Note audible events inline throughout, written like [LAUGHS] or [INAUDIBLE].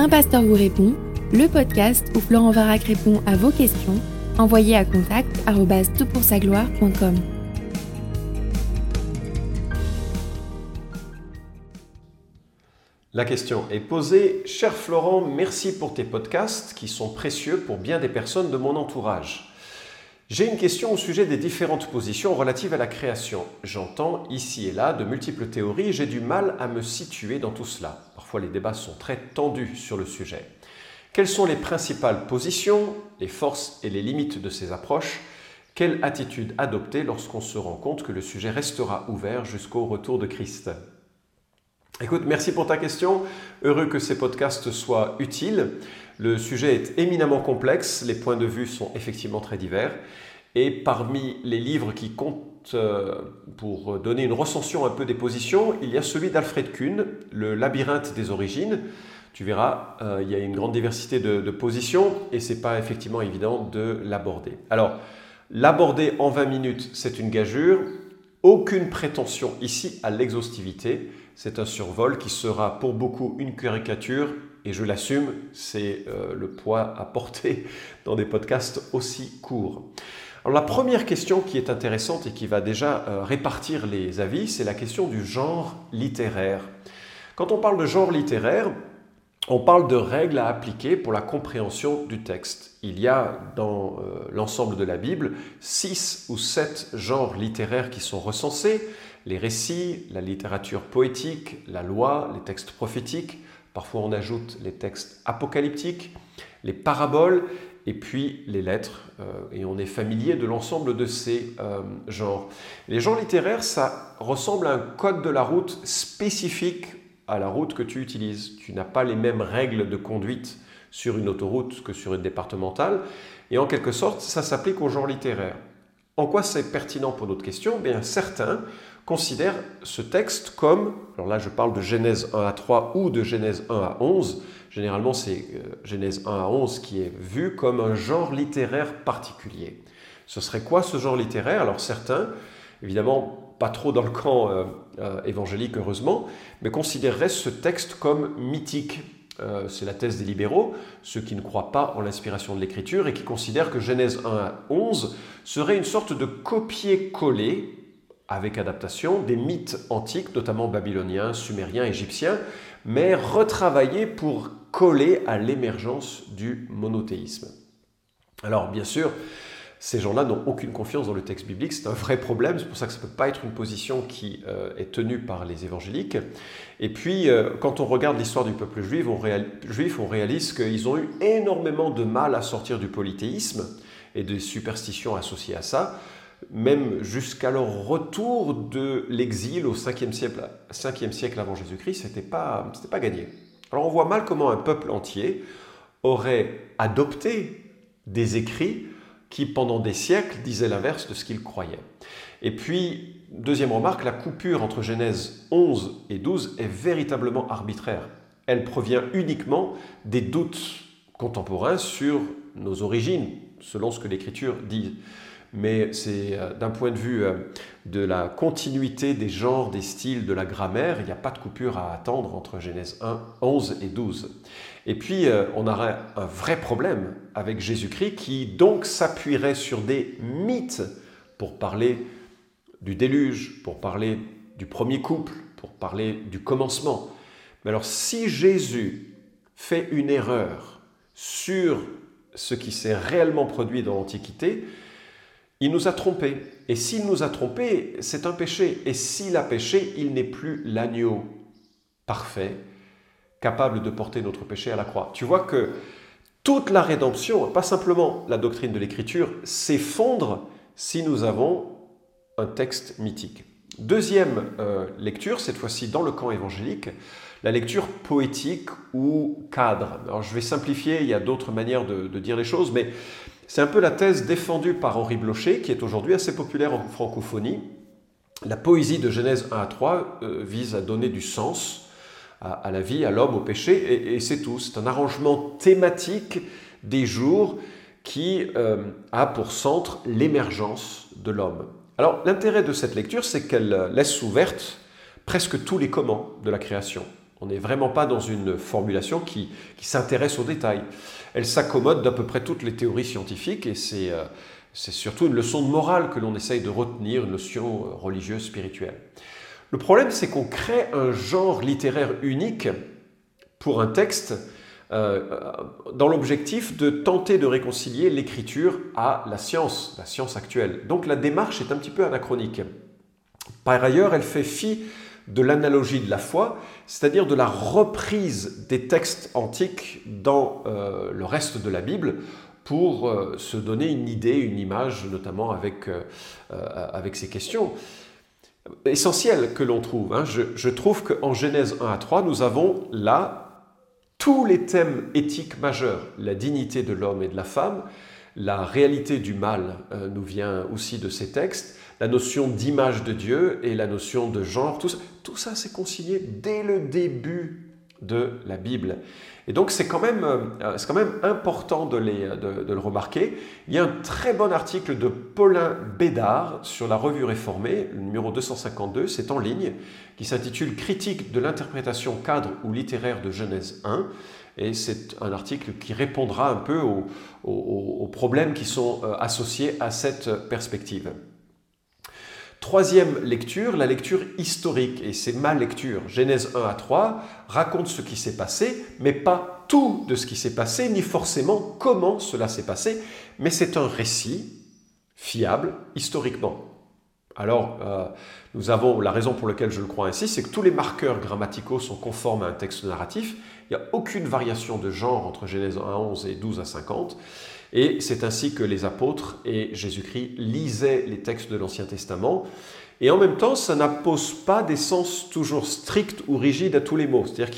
Un pasteur vous répond, le podcast où Florent Varac répond à vos questions, envoyez à contact gloire.com La question est posée. Cher Florent, merci pour tes podcasts qui sont précieux pour bien des personnes de mon entourage. J'ai une question au sujet des différentes positions relatives à la création. J'entends ici et là de multiples théories et j'ai du mal à me situer dans tout cela. Parfois les débats sont très tendus sur le sujet. Quelles sont les principales positions, les forces et les limites de ces approches? Quelle attitude adopter lorsqu'on se rend compte que le sujet restera ouvert jusqu'au retour de Christ? Écoute, merci pour ta question. Heureux que ces podcasts soient utiles. Le sujet est éminemment complexe, les points de vue sont effectivement très divers. Et parmi les livres qui comptent euh, pour donner une recension un peu des positions, il y a celui d'Alfred Kuhn, Le labyrinthe des origines. Tu verras, euh, il y a une grande diversité de, de positions et c'est pas effectivement évident de l'aborder. Alors, l'aborder en 20 minutes, c'est une gageure. Aucune prétention ici à l'exhaustivité. C'est un survol qui sera pour beaucoup une caricature, et je l'assume, c'est euh, le poids à porter [LAUGHS] dans des podcasts aussi courts. Alors la première question qui est intéressante et qui va déjà euh, répartir les avis, c'est la question du genre littéraire. Quand on parle de genre littéraire, on parle de règles à appliquer pour la compréhension du texte. Il y a dans euh, l'ensemble de la Bible six ou sept genres littéraires qui sont recensés les récits, la littérature poétique, la loi, les textes prophétiques, parfois on ajoute les textes apocalyptiques, les paraboles et puis les lettres, euh, et on est familier de l'ensemble de ces euh, genres. Les genres littéraires, ça ressemble à un code de la route spécifique à la route que tu utilises. Tu n'as pas les mêmes règles de conduite sur une autoroute que sur une départementale, et en quelque sorte, ça s'applique au genre littéraire. En quoi c'est pertinent pour notre question Bien, certains considère ce texte comme, alors là je parle de Genèse 1 à 3 ou de Genèse 1 à 11, généralement c'est euh, Genèse 1 à 11 qui est vu comme un genre littéraire particulier. Ce serait quoi ce genre littéraire? Alors certains, évidemment pas trop dans le camp euh, euh, évangélique heureusement, mais considéreraient ce texte comme mythique. c'est la thèse des libéraux, ceux qui ne croient pas en l'inspiration de l'écriture et qui considèrent que Genèse 1 à 11 serait une sorte de copier-coller avec adaptation des mythes antiques, notamment babyloniens, sumériens, égyptiens, mais retravaillés pour coller à l'émergence du monothéisme. Alors bien sûr, ces gens-là n'ont aucune confiance dans le texte biblique, c'est un vrai problème, c'est pour ça que ça ne peut pas être une position qui euh, est tenue par les évangéliques. Et puis, euh, quand on regarde l'histoire du peuple juif, on, juif, on réalise qu'ils ont eu énormément de mal à sortir du polythéisme et des superstitions associées à ça même jusqu'à leur retour de l'exil au 5e siècle, 5e siècle avant Jésus-Christ, ce n'était pas, pas gagné. Alors on voit mal comment un peuple entier aurait adopté des écrits qui, pendant des siècles, disaient l'inverse de ce qu'il croyait. Et puis, deuxième remarque, la coupure entre Genèse 11 et 12 est véritablement arbitraire. Elle provient uniquement des doutes contemporains sur nos origines, selon ce que l'Écriture dit mais c'est euh, d'un point de vue euh, de la continuité des genres, des styles, de la grammaire, il n'y a pas de coupure à attendre entre Genèse 1, 11 et 12. Et puis, euh, on aurait un vrai problème avec Jésus-Christ qui donc s'appuierait sur des mythes pour parler du déluge, pour parler du premier couple, pour parler du commencement. Mais alors, si Jésus fait une erreur sur ce qui s'est réellement produit dans l'Antiquité, il nous a trompés. Et s'il nous a trompés, c'est un péché. Et s'il a péché, il n'est plus l'agneau parfait, capable de porter notre péché à la croix. Tu vois que toute la rédemption, pas simplement la doctrine de l'Écriture, s'effondre si nous avons un texte mythique. Deuxième euh, lecture, cette fois-ci dans le camp évangélique, la lecture poétique ou cadre. Alors je vais simplifier, il y a d'autres manières de, de dire les choses, mais c'est un peu la thèse défendue par Henri Blocher, qui est aujourd'hui assez populaire en francophonie. La poésie de Genèse 1 à 3 euh, vise à donner du sens à, la vie, à l'homme, au péché, et, c'est tout. C'est un arrangement thématique des jours qui euh, a pour centre l'émergence de l'homme. Alors l'intérêt de cette lecture, c'est qu'elle laisse ouverte presque tous les comment de la création. On n'est vraiment pas dans une formulation qui, s'intéresse aux détails. Elle s'accommode d'à peu près toutes les théories scientifiques et c'est euh, surtout une leçon de morale que l'on essaye de retenir, une notion euh, religieuse, spirituelle. Le problème, c'est qu'on crée un genre littéraire unique pour un texte euh, dans l'objectif de tenter de réconcilier l'écriture à la science, la science actuelle. Donc la démarche est un petit peu anachronique. Par ailleurs, elle fait fi de l'analogie de la foi, c'est-à-dire de la reprise des textes antiques dans euh, le reste de la Bible pour euh, se donner une idée, une image, notamment avec, avec ces questions essentielles que l'on trouve. Hein. Je, trouve qu'en Genèse 1 à 3, nous avons là tous les thèmes éthiques majeurs, la dignité de l'homme et de la femme, la réalité du mal euh, nous vient aussi de ces textes, la notion d'image de Dieu et la notion de genre, tout ça, tout c'est concilié dès le début de la Bible. Et donc c'est quand, même, euh, quand même important de, le remarquer. Il y a un très bon article de Paulin Bédard sur la revue réformée, le numéro 252, c'est en ligne, qui s'intitule Critique de l'interprétation cadre ou littéraire de Genèse 1. Et c'est un article qui répondra un peu aux, aux problèmes qui sont euh, associés à cette perspective. Troisième lecture, la lecture historique, et c'est ma lecture. Genèse 1 à 3 raconte ce qui s'est passé, mais pas tout de ce qui s'est passé, ni forcément comment cela s'est passé, mais c'est un récit fiable historiquement. Alors, euh, nous avons la raison pour laquelle je le crois ainsi, c'est que tous les marqueurs grammaticaux sont conformes à un texte narratif. Il n'y a aucune variation de genre entre Genèse 1 à 11 et 12 à 50. Et c'est ainsi que les apôtres et Jésus-Christ lisaient les textes de l'Ancien Testament. Et en même temps, ça n'impose pas des sens toujours stricts ou rigides à tous les mots. C'est-à-dire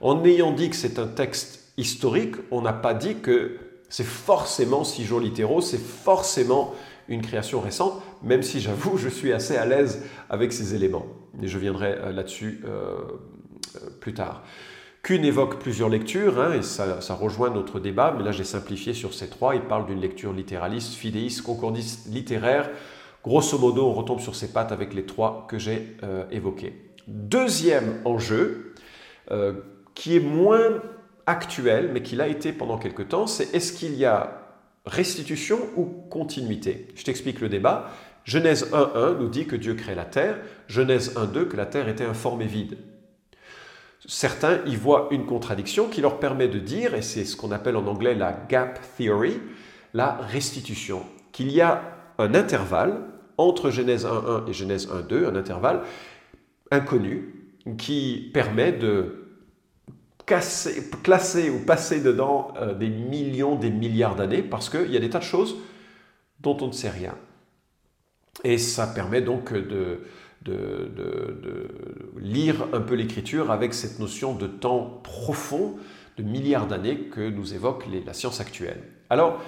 qu'en ayant dit que c'est un texte historique, on n'a pas dit que c'est forcément six jours littéraux, c'est forcément une création récente, même si j'avoue, je suis assez à l'aise avec ces éléments. Et je viendrai euh, là-dessus euh, euh, plus tard. Kuhn évoque plusieurs lectures, hein, et ça, rejoint notre débat, mais là j'ai simplifié sur ces trois. Il parle d'une lecture littéraliste, fidéiste, concordiste littéraire. Grosso modo, on retombe sur ces pattes avec les trois que j'ai euh, évoqués. Deuxième enjeu, euh, qui est moins actuel, mais qui l'a été pendant quelque temps, c'est est-ce qu'il y a restitution ou continuité? Je t'explique le débat. Genèse 1.1 nous dit que Dieu crée la terre, Genèse 1.2 que la terre était informe et vide certains y voient une contradiction qui leur permet de dire, et c'est ce qu'on appelle en anglais la gap theory, la restitution, qu'il y a un intervalle entre Genèse 1.1 et Genèse 1.2, un intervalle inconnu qui permet de classer ou passer dedans euh, des millions, des milliards d'années, parce qu'il y a des tas de choses dont on ne sait rien. Et ça permet donc de, de, lire un peu l'écriture avec cette notion de temps profond, de milliards d'années que nous évoque la science actuelle. Alors,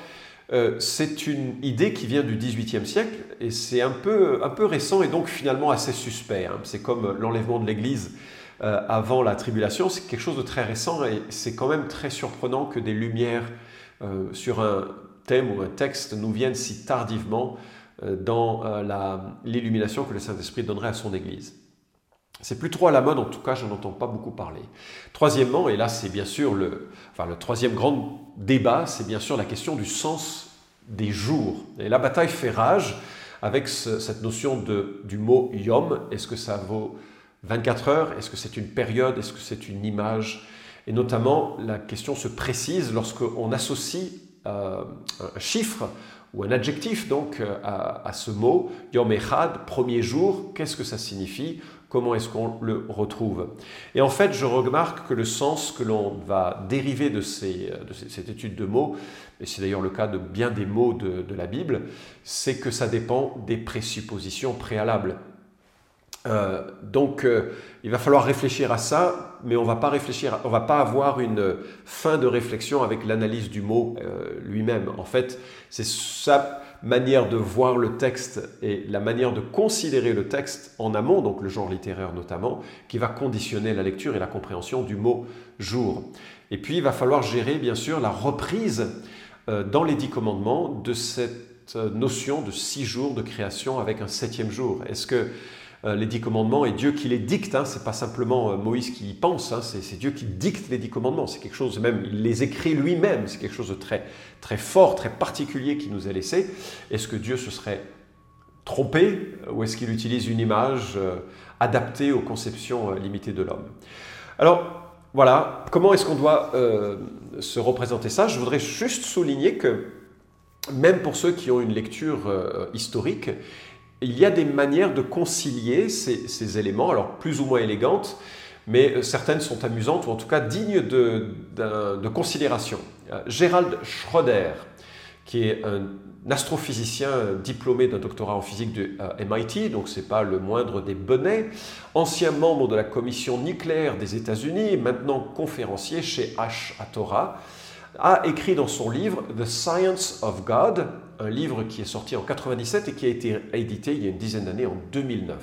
euh, c'est une idée qui vient du XVIIIe siècle et c'est un peu, un peu récent et donc finalement assez suspect. Hein. C'est comme l'enlèvement de l'Église euh, avant la tribulation, c'est quelque chose de très récent et c'est quand même très surprenant que des lumières euh, sur un thème ou un texte nous viennent si tardivement dans euh, l'illumination que le Saint-Esprit donnerait à son Église. C'est plus trop à la mode, en tout cas, je n'en entends pas beaucoup parler. Troisièmement, et là c'est bien sûr le, enfin, le troisième grand débat, c'est bien sûr la question du sens des jours. Et la bataille fait rage avec cette notion de, du mot yom. Est-ce que ça vaut 24 heures? Est-ce que c'est une période? Est-ce que c'est une image? Et notamment, la question se précise lorsqu'on associe euh, un chiffre ou un adjectif donc euh, à, ce mot, Yom Echad, premier jour, qu'est-ce que ça signifie? Comment est-ce qu'on le retrouve? Et en fait, je remarque que le sens que l'on va dériver de, ces, de, cette étude de mots, et c'est d'ailleurs le cas de bien des mots de, de la Bible, c'est que ça dépend des présuppositions préalables. Euh, donc, euh, il va falloir réfléchir à ça, mais on va pas réfléchir, on va pas avoir une fin de réflexion avec l'analyse du mot euh, lui-même. En fait, c'est sa manière de voir le texte et la manière de considérer le texte en amont, donc le genre littéraire notamment, qui va conditionner la lecture et la compréhension du mot jour. Et puis, il va falloir gérer, bien sûr, la reprise dans les dix commandements de cette notion de six jours de création avec un septième jour. Est-ce que euh, les dix commandements et Dieu qui les dicte. Hein, c'est pas simplement euh, Moïse qui y pense, hein, c'est Dieu qui dicte les dix commandements. C'est quelque chose même, il les écrit lui-même. C'est quelque chose de très, très fort, très particulier qui nous est laissé. Est-ce que Dieu se serait trompé ou est-ce qu'il utilise une image adaptée aux conceptions limitées de l'homme? Alors voilà, comment est-ce qu'on doit se représenter ça? Je voudrais juste souligner que même pour ceux qui ont une lecture historique, il y a des manières de concilier ces, éléments, alors plus ou moins élégantes, mais euh, certaines sont amusantes ou en tout cas dignes de, considération. Euh, Gérald Schroeder, qui est un astrophysicien diplômé d'un doctorat en physique de euh, MIT, donc ce n'est pas le moindre des bonnets, ancien membre de la commission nucléaire des États-Unis, maintenant conférencier chez H. Torah, a écrit dans son livre The Science of God, un livre qui est sorti en 97 et qui a été édité il y a une dizaine d'années en 2009.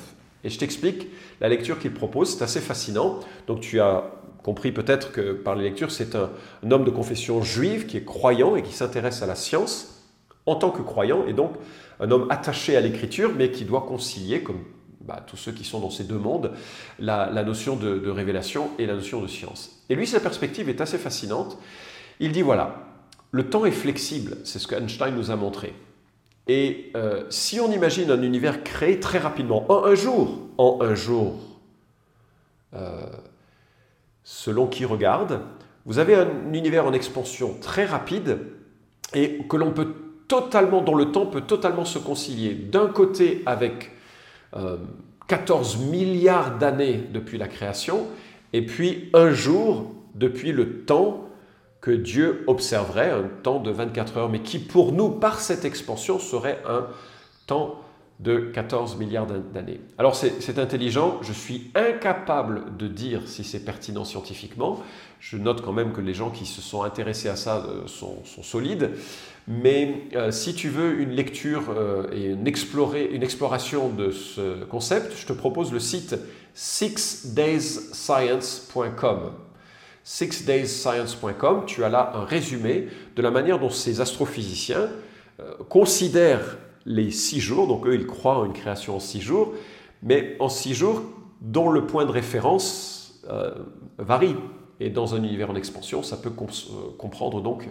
Et je t'explique la lecture qu'il propose, c'est assez fascinant. Donc tu as compris peut-être que par les lectures, c'est un, homme de confession juive qui est croyant et qui s'intéresse à la science en tant que croyant, et donc un homme attaché à l'écriture, mais qui doit concilier, comme bah, tous ceux qui sont dans ces deux mondes, la, notion de, de révélation et la notion de science. Et lui, sa perspective est assez fascinante. Il dit voilà, le temps est flexible, c'est ce que Einstein nous a montré. Et euh, si on imagine un univers créé très rapidement, en un jour, en un jour, euh, selon qui regarde, vous avez un univers en expansion très rapide et que l'on peut totalement, dont le temps peut totalement se concilier d'un côté avec 14 euh, milliards d'années depuis la création, et puis un jour depuis le temps que Dieu observerait, un temps de 24 heures, mais qui pour nous, par cette expansion, serait un temps de 14 milliards d'années. Alors c'est intelligent, je suis incapable de dire si c'est pertinent scientifiquement. Je note quand même que les gens qui se sont intéressés à ça euh, sont, solides. Mais euh, si tu veux une lecture euh, et une, une exploration de ce concept, je te propose le site sixdaysscience.com sixdaysscience.com, tu as là un résumé de la manière dont ces astrophysiciens euh, considèrent les six jours, donc eux ils croient en une création en six jours, mais en six jours dont le point de référence euh, varie. Et dans un univers en expansion, ça peut euh, comprendre donc,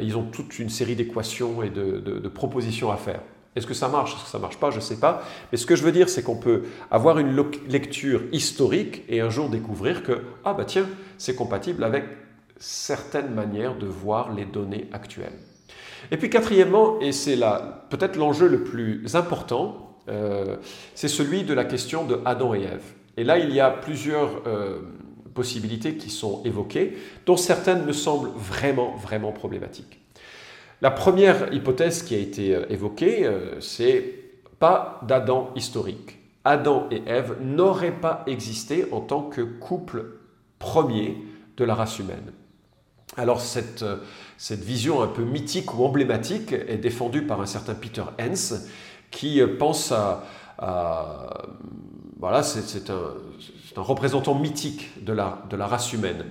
ils ont toute une série d'équations et de propositions à faire. Est-ce que ça marche Est-ce que ça marche pas Je ne sais pas. Mais ce que je veux dire, c'est qu'on peut avoir une lecture historique et un jour découvrir que, ah bah tiens, c'est compatible avec certaines manières de voir les données actuelles. Et puis quatrièmement, et c'est peut-être l'enjeu le plus important, euh, c'est celui de la question de Adam et Ève. Et là, il y a plusieurs euh, possibilités qui sont évoquées, dont certaines me semblent vraiment, vraiment problématiques. La première hypothèse qui a été euh, évoquée, euh, c'est pas d'Adam historique. Adam et Ève n'auraient pas existé en tant que couple premier de la race humaine. Alors cette, euh, vision un peu mythique ou emblématique est défendue par un certain Peter Hens qui pense à, voilà, c'est un, représentant mythique de la race humaine.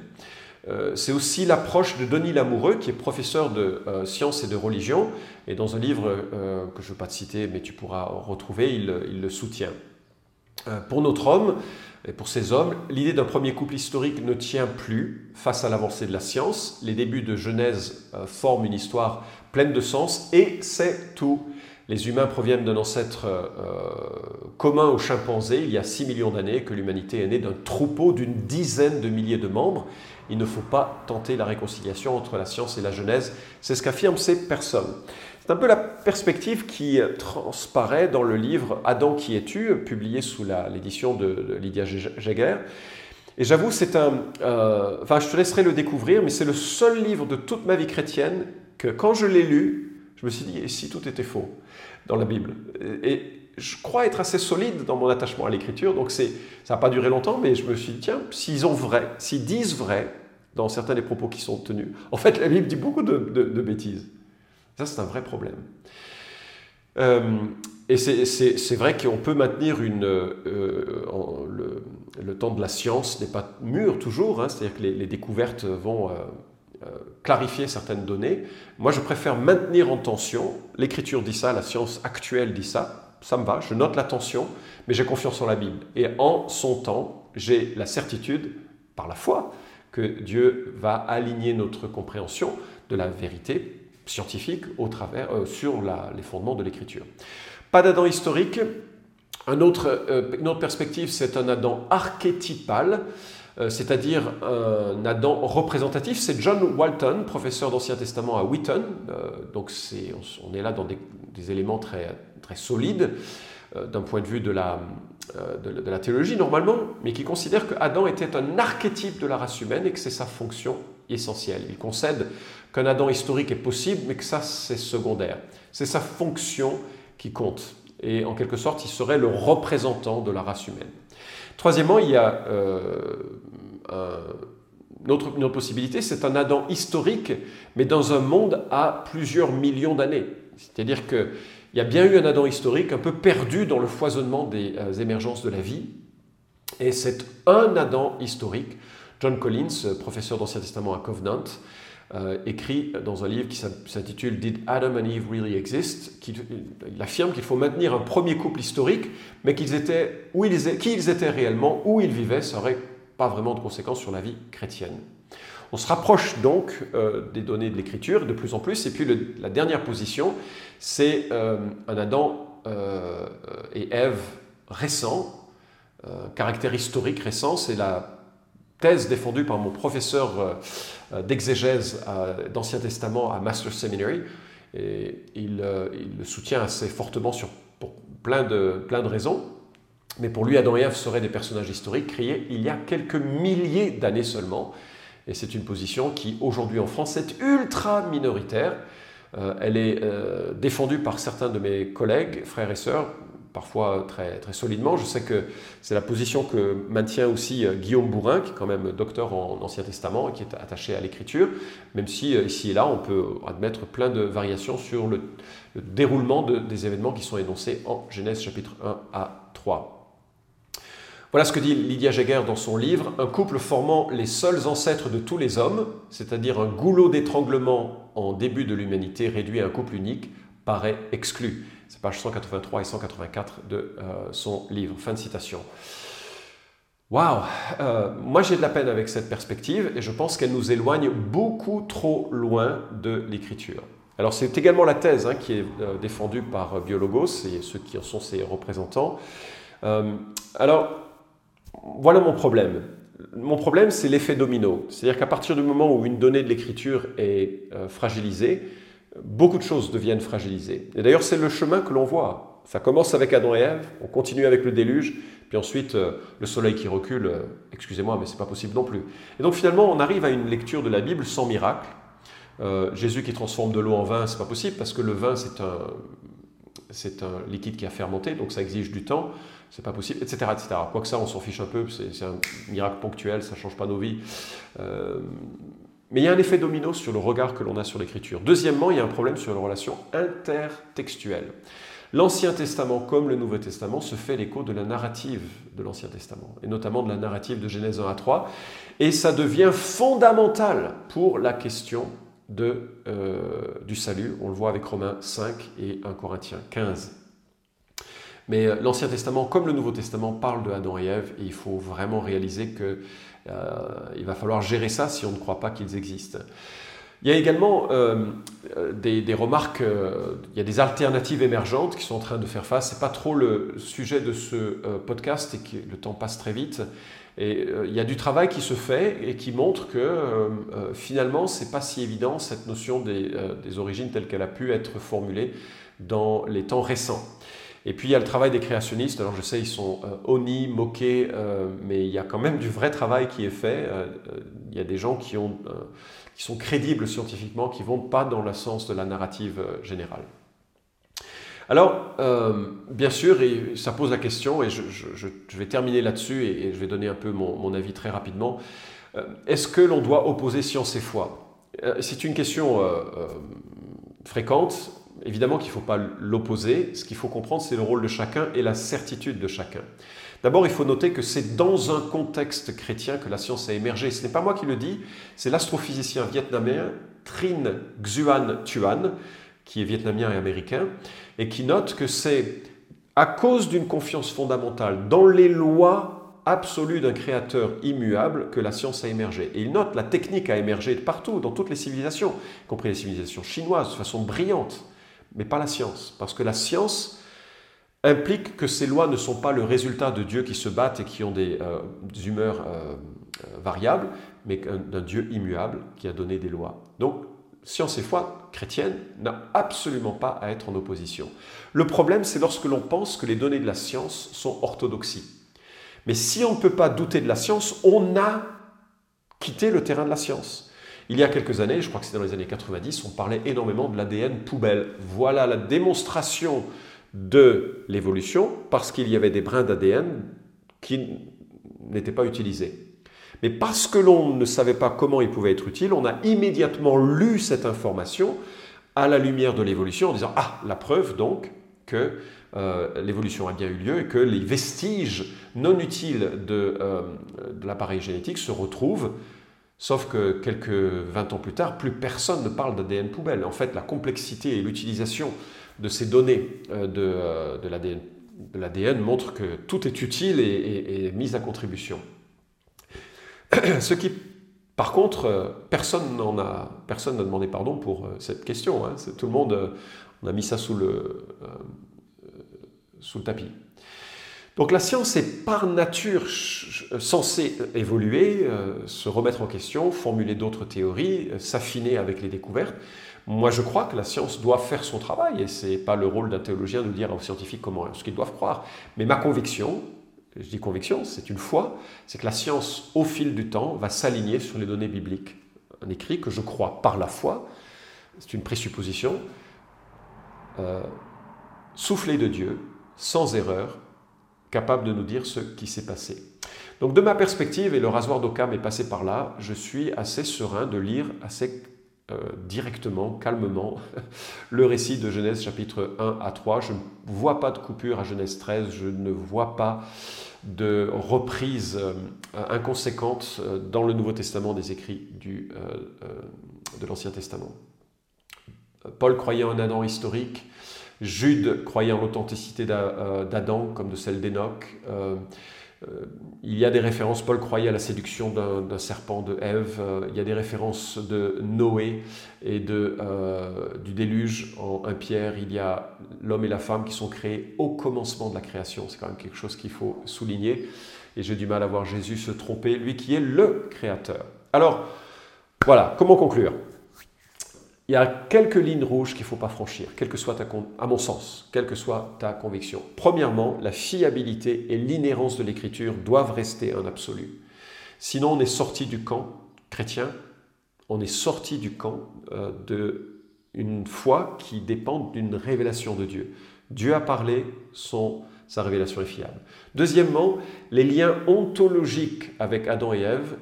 Euh, c'est aussi l'approche de Denis Lamoureux, qui est professeur de euh, sciences et de religion, et dans un livre euh, que je ne veux pas te citer, mais tu pourras retrouver, il, le soutient. pour notre homme, et pour ces hommes, l'idée d'un premier couple historique ne tient plus face à l'avancée de la science. Les débuts de Genèse forment une histoire pleine de sens, et c'est tout. Les humains proviennent d'un ancêtre commun aux chimpanzés il y a 6 millions d'années, que l'humanité est née d'un troupeau d'une dizaine de milliers de membres, il ne faut pas tenter la réconciliation entre la science et la Genèse. C'est ce qu'affirment ces personnes. C'est un peu la perspective qui transparaît dans le livre Adam qui es-tu, publié sous l'édition de, Lydia Jaeger. Et j'avoue, c'est un. Euh, enfin, je te laisserai le découvrir, mais c'est le seul livre de toute ma vie chrétienne que, quand je l'ai lu, je me suis dit, et si tout était faux? Dans la Bible Et je crois être assez solide dans mon attachement à l'écriture, donc ça n'a pas duré longtemps, mais je me suis dit, tiens, s'ils ont vrai, s'ils disent vrai dans certains des propos qui sont tenus, [LAUGHS] en fait, la Bible dit beaucoup de, bêtises. Ça, c'est un vrai problème. Euh, et c'est vrai qu'on peut maintenir une, euh, le, temps de la science n'est pas mûr toujours, hein, c'est-à-dire que les, découvertes vont euh, clarifier certaines données. Moi, je préfère maintenir en tension, l'écriture dit ça, la science actuelle dit ça, ça me va, je note l'attention, mais j'ai confiance en la Bible. Et en son temps, j'ai la certitude, par la foi, que Dieu va aligner notre compréhension de la vérité scientifique au travers, euh, sur les fondements de l'Écriture. Pas d'Adam historique. Un autre, euh, une autre perspective, c'est un Adam archétypal, euh, c'est-à-dire un Adam représentatif. C'est John Walton, professeur d'Ancien Testament à Wheaton. donc c'est, on, est là dans des, éléments très, solides d'un point de vue de la, de, la théologie normalement, mais qui considère que Adam était un archétype de la race humaine et que c'est sa fonction essentielle. Il concède qu'un Adam historique est possible, mais que ça, c'est secondaire. C'est sa fonction qui compte. Et en quelque sorte, il serait le représentant de la race humaine. Troisièmement, il y a euh, une, autre, une, autre, possibilité, c'est un Adam historique, mais dans un monde à plusieurs millions d'années. C'est-à-dire qu'il y a bien eu un Adam historique un peu perdu dans le foisonnement des euh, émergences de la vie. Et c'est un Adam historique. John Collins, professeur d'Ancien Testament à Covenant, euh, écrit dans un livre qui s'intitule Did Adam and Eve Really Exist? Il affirme qu'il faut maintenir un premier couple historique, mais qu'ils étaient, où ils, qui ils étaient réellement, où ils vivaient, ça n'aurait pas vraiment de conséquences sur la vie chrétienne. On se rapproche donc euh, des données de l'Écriture de plus en plus. Et puis la dernière position, c'est euh, un Adam et Ève récents, caractère historique récent, c'est la thèse défendue par mon professeur euh, euh, d'exégèse d'Ancien Testament à Master Seminary. Et il, euh, il, le soutient assez fortement sur, pour plein de, plein de raisons. Mais pour lui, Adam et Ève seraient des personnages historiques créés il y a quelques milliers d'années seulement. Et c'est une position qui, aujourd'hui en France, est ultra minoritaire. elle est défendue par certains de mes collègues, frères et sœurs, parfois très, solidement. Je sais que c'est la position que maintient aussi euh, Guillaume Bourrin, qui est quand même docteur en Ancien Testament et qui est attaché à l'écriture, même si euh, ici et là on peut admettre plein de variations sur le, déroulement des événements qui sont énoncés en Genèse chapitre 1 à 3. Voilà ce que dit Lydia Jaeger dans son livre Un couple formant les seuls ancêtres de tous les hommes, c'est-à-dire un goulot d'étranglement en début de l'humanité réduit à un couple unique, paraît exclu. C'est page 183 et 184 de euh, son livre. Fin de citation. Waouh euh, Moi j'ai de la peine avec cette perspective et je pense qu'elle nous éloigne beaucoup trop loin de l'écriture. Alors c'est également la thèse hein, qui est euh, défendue par Biologos et ceux qui en sont ses représentants. alors voilà mon problème. Mon problème c'est l'effet domino. C'est-à-dire qu'à partir du moment où une donnée de l'écriture est fragilisée, beaucoup de choses deviennent fragilisées. Et d'ailleurs, c'est le chemin que l'on voit. Ça commence avec Adam et Ève, on continue avec le déluge, puis ensuite euh, le soleil qui recule, euh, excusez-moi, mais c'est pas possible non plus. Et donc finalement, on arrive à une lecture de la Bible sans miracle. Euh, Jésus qui transforme de l'eau en vin, c'est pas possible parce que le vin c'est un, c'est un liquide qui a fermenté, donc ça exige du temps, c'est pas possible, etc., etc. Quoi que ça, on s'en fiche un peu, c'est, un miracle ponctuel, ça change pas nos vies. Mais il y a un effet domino sur le regard que l'on a sur l'écriture. Deuxièmement, il y a un problème sur les relations intertextuelles. L'Ancien Testament, comme le Nouveau Testament, se fait l'écho de la narrative de l'Ancien Testament, et notamment de la narrative de Genèse 1 à 3, et ça devient fondamental pour la question de, euh, du salut. On le voit avec Romains 5 et 1 Corinthiens 15. Mais euh, l'Ancien Testament, comme le Nouveau Testament, parle de Adam et Ève, et il faut vraiment réaliser que il va falloir gérer ça si on ne croit pas qu'ils existent. Il y a également euh, des, remarques, euh, il y a des alternatives émergentes qui sont en train de faire face. Ce n'est pas trop le sujet de ce podcast et que le temps passe très vite. Et il y a du travail qui se fait et qui montre que finalement, ce n'est pas si évident cette notion des, des origines telle qu'elle a pu être formulée dans les temps récents. Et puis il y a le travail des créationnistes. Alors je sais, ils sont euh, honnis, moqués, euh, mais il y a quand même du vrai travail qui est fait. Euh, il y a des gens qui, ont, qui sont crédibles scientifiquement, qui ne vont pas dans le sens de la narrative générale. Alors, bien sûr, et ça pose la question, et je, vais terminer là-dessus et, je vais donner un peu mon avis très rapidement. Est-ce que l'on doit opposer science et foi? C'est une question fréquente évidemment qu'il ne faut pas l'opposer. Ce qu'il faut comprendre, c'est le rôle de chacun et la certitude de chacun. D'abord, il faut noter que c'est dans un contexte chrétien que la science a émergé. Ce n'est pas moi qui le dis, c'est l'astrophysicien vietnamien Trinh Xuan Tuan, qui est vietnamien et américain, et qui note que c'est à cause d'une confiance fondamentale dans les lois absolues d'un créateur immuable que la science a émergé. Et il note la technique a émergé de partout, dans toutes les civilisations, y compris les civilisations chinoises, de façon brillante, mais pas la science. Parce que la science implique que ces lois ne sont pas le résultat de dieux qui se battent et qui ont des, euh, humeurs euh, euh, variables, mais d'un Dieu immuable qui a donné des lois. Donc, science et foi chrétienne n'a absolument pas à être en opposition. Le problème, c'est lorsque l'on pense que les données de la science sont orthodoxies. Mais si on ne peut pas douter de la science, on a quitté le terrain de la science. Il y a quelques années, je crois que c'était dans les années 90, on parlait énormément de l'ADN poubelle. Voilà la démonstration de l'évolution parce qu'il y avait des brins d'ADN qui n'étaient pas utilisés. Mais parce que l'on ne savait pas comment il pouvait être utile, on a immédiatement lu cette information à la lumière de l'évolution en disant Ah, la preuve donc que euh, l'évolution a bien eu lieu et que les vestiges non utiles de, euh, de l'appareil génétique se retrouvent. Sauf que quelques 20 ans plus tard, plus personne ne parle d'ADN poubelle. En fait, la complexité et l'utilisation de ces données euh, de, de l'ADN montrent que tout est utile et, et mis à contribution. [COUGHS] Ce qui, par contre, euh, personne n'en a, personne n'a demandé pardon pour euh, cette question. Hein. Tout le monde, euh, on a mis ça sous le, sous le tapis. Donc la science est par nature censée évoluer, se remettre en question, formuler d'autres théories, s'affiner avec les découvertes. Moi, je crois que la science doit faire son travail et ce n'est pas le rôle d'un théologien de dire aux scientifiques comment ce qu'ils doivent croire. Mais ma conviction, je dis conviction, c'est une foi, c'est que la science, au fil du temps, va s'aligner sur les données bibliques. Un écrit que je crois par la foi, c'est une présupposition, euh, soufflé de Dieu, sans erreur, capable de nous dire ce qui s'est passé. Donc de ma perspective, et le rasoir d'Occam est passé par là, je suis assez serein de lire assez euh, directement, calmement, [LAUGHS] le récit de Genèse chapitre 1 à 3. Je ne vois pas de coupure à Genèse 13, je ne vois pas de reprise euh, inconséquente euh, dans le Nouveau Testament des écrits du, de l'Ancien Testament. Paul croyait en Adam historique, Jude croyait en l'authenticité d'Adam comme de celle d'Enoch. Euh, il y a des références, Paul croyait à la séduction d'un serpent de Ève, euh, il y a des références de Noé et de, euh, du déluge en 1 Pierre, il y a l'homme et la femme qui sont créés au commencement de la création, c'est quand même quelque chose qu'il faut souligner, et j'ai du mal à voir Jésus se tromper, lui qui est le créateur. Alors, voilà, comment conclure? Il y a quelques lignes rouges qu'il ne faut pas franchir, quelle que soit ta, à mon sens, quelle que soit ta conviction. Premièrement, la fiabilité et l'inhérence de l'écriture doivent rester un absolu. Sinon, on est sorti du camp chrétien, on est sorti du camp euh, de une foi qui dépend d'une révélation de Dieu. Dieu a parlé, son, sa révélation est fiable. Deuxièmement, les liens ontologiques avec Adam et Ève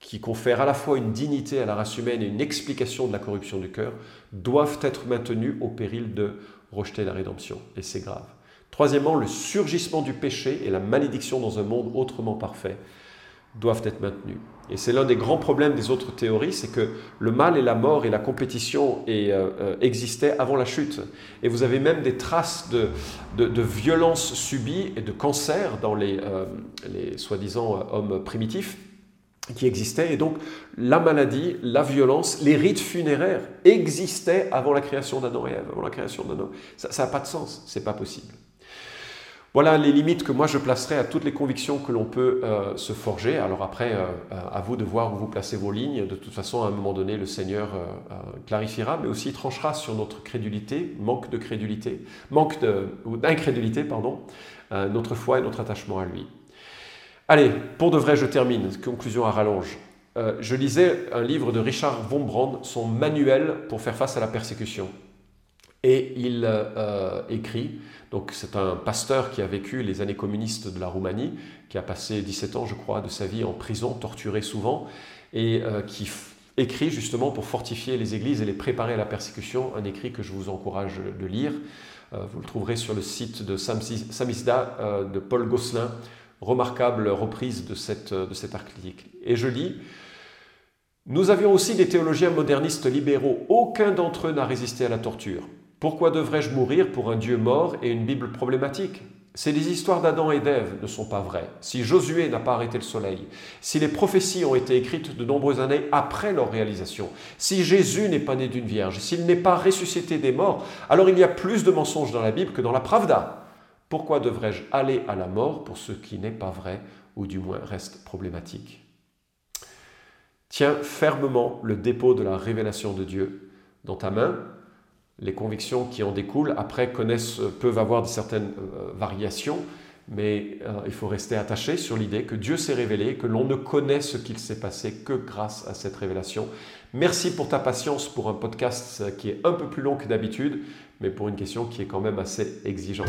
qui confèrent à la fois une dignité à la race humaine et une explication de la corruption du cœur, doivent être maintenus au péril de rejeter la rédemption. Et c'est grave. Troisièmement, le surgissement du péché et la malédiction dans un monde autrement parfait doivent être maintenus. Et c'est l'un des grands problèmes des autres théories, c'est que le mal et la mort et la compétition euh, euh, existaient avant la chute. Et vous avez même des traces de, de, violences subies et de cancer dans les, euh, les soi-disant hommes primitifs qui existait. Et donc, la maladie, la violence, les rites funéraires existaient avant la création d'Adam et Ève, avant la création d'Adam. Ça n'a pas de sens, c'est pas possible. Voilà les limites que moi je placerai à toutes les convictions que l'on peut euh, se forger. Alors après, euh, à vous de voir où vous placez vos lignes. De toute façon, à un moment donné, le Seigneur euh, clarifiera, mais aussi tranchera sur notre crédulité, manque de crédulité, manque d'incrédulité, pardon, notre foi et notre attachement à lui. Allez, pour de vrai, je termine. Conclusion à rallonge. Euh, je lisais un livre de Richard Wombrand, son manuel pour faire face à la persécution. Et il euh, écrit, donc c'est un pasteur qui a vécu les années communistes de la Roumanie, qui a passé 17 ans, je crois, de sa vie en prison, torturé souvent, et euh, qui écrit justement pour fortifier les églises et les préparer à la persécution, un écrit que je vous encourage de lire. vous le trouverez sur le site de Samizda de Paul Gosselin, remarquable reprise de, cette, de cet. Et je lis Nous avions aussi des théologiens modernistes libéraux. Aucun d'entre eux n'a résisté à la torture. Pourquoi devrais-je mourir pour un Dieu mort et une Bible problématique? Si les histoires d'Adam et d'Ève ne sont pas vraies, si Josué n'a pas arrêté le soleil, si les prophéties ont été écrites de nombreuses années après leur réalisation, si Jésus n'est pas né d'une vierge, s'il n'est pas ressuscité des morts, alors il y a plus de mensonges dans la Bible que dans la Pravda. Pourquoi devrais-je aller à la mort pour ce qui n'est pas vrai ou du moins reste problématique? Tiens fermement le dépôt de la révélation de Dieu dans ta main les convictions qui en découlent, après, connaissent, peuvent avoir certaines euh, variations, mais euh, il faut rester attaché sur l'idée que Dieu s'est révélé, que l'on ne connaît ce qu'il s'est passé que grâce à cette révélation. Merci pour ta patience pour un podcast qui est un peu plus long que d'habitude, mais pour une question qui est quand même assez exigeante.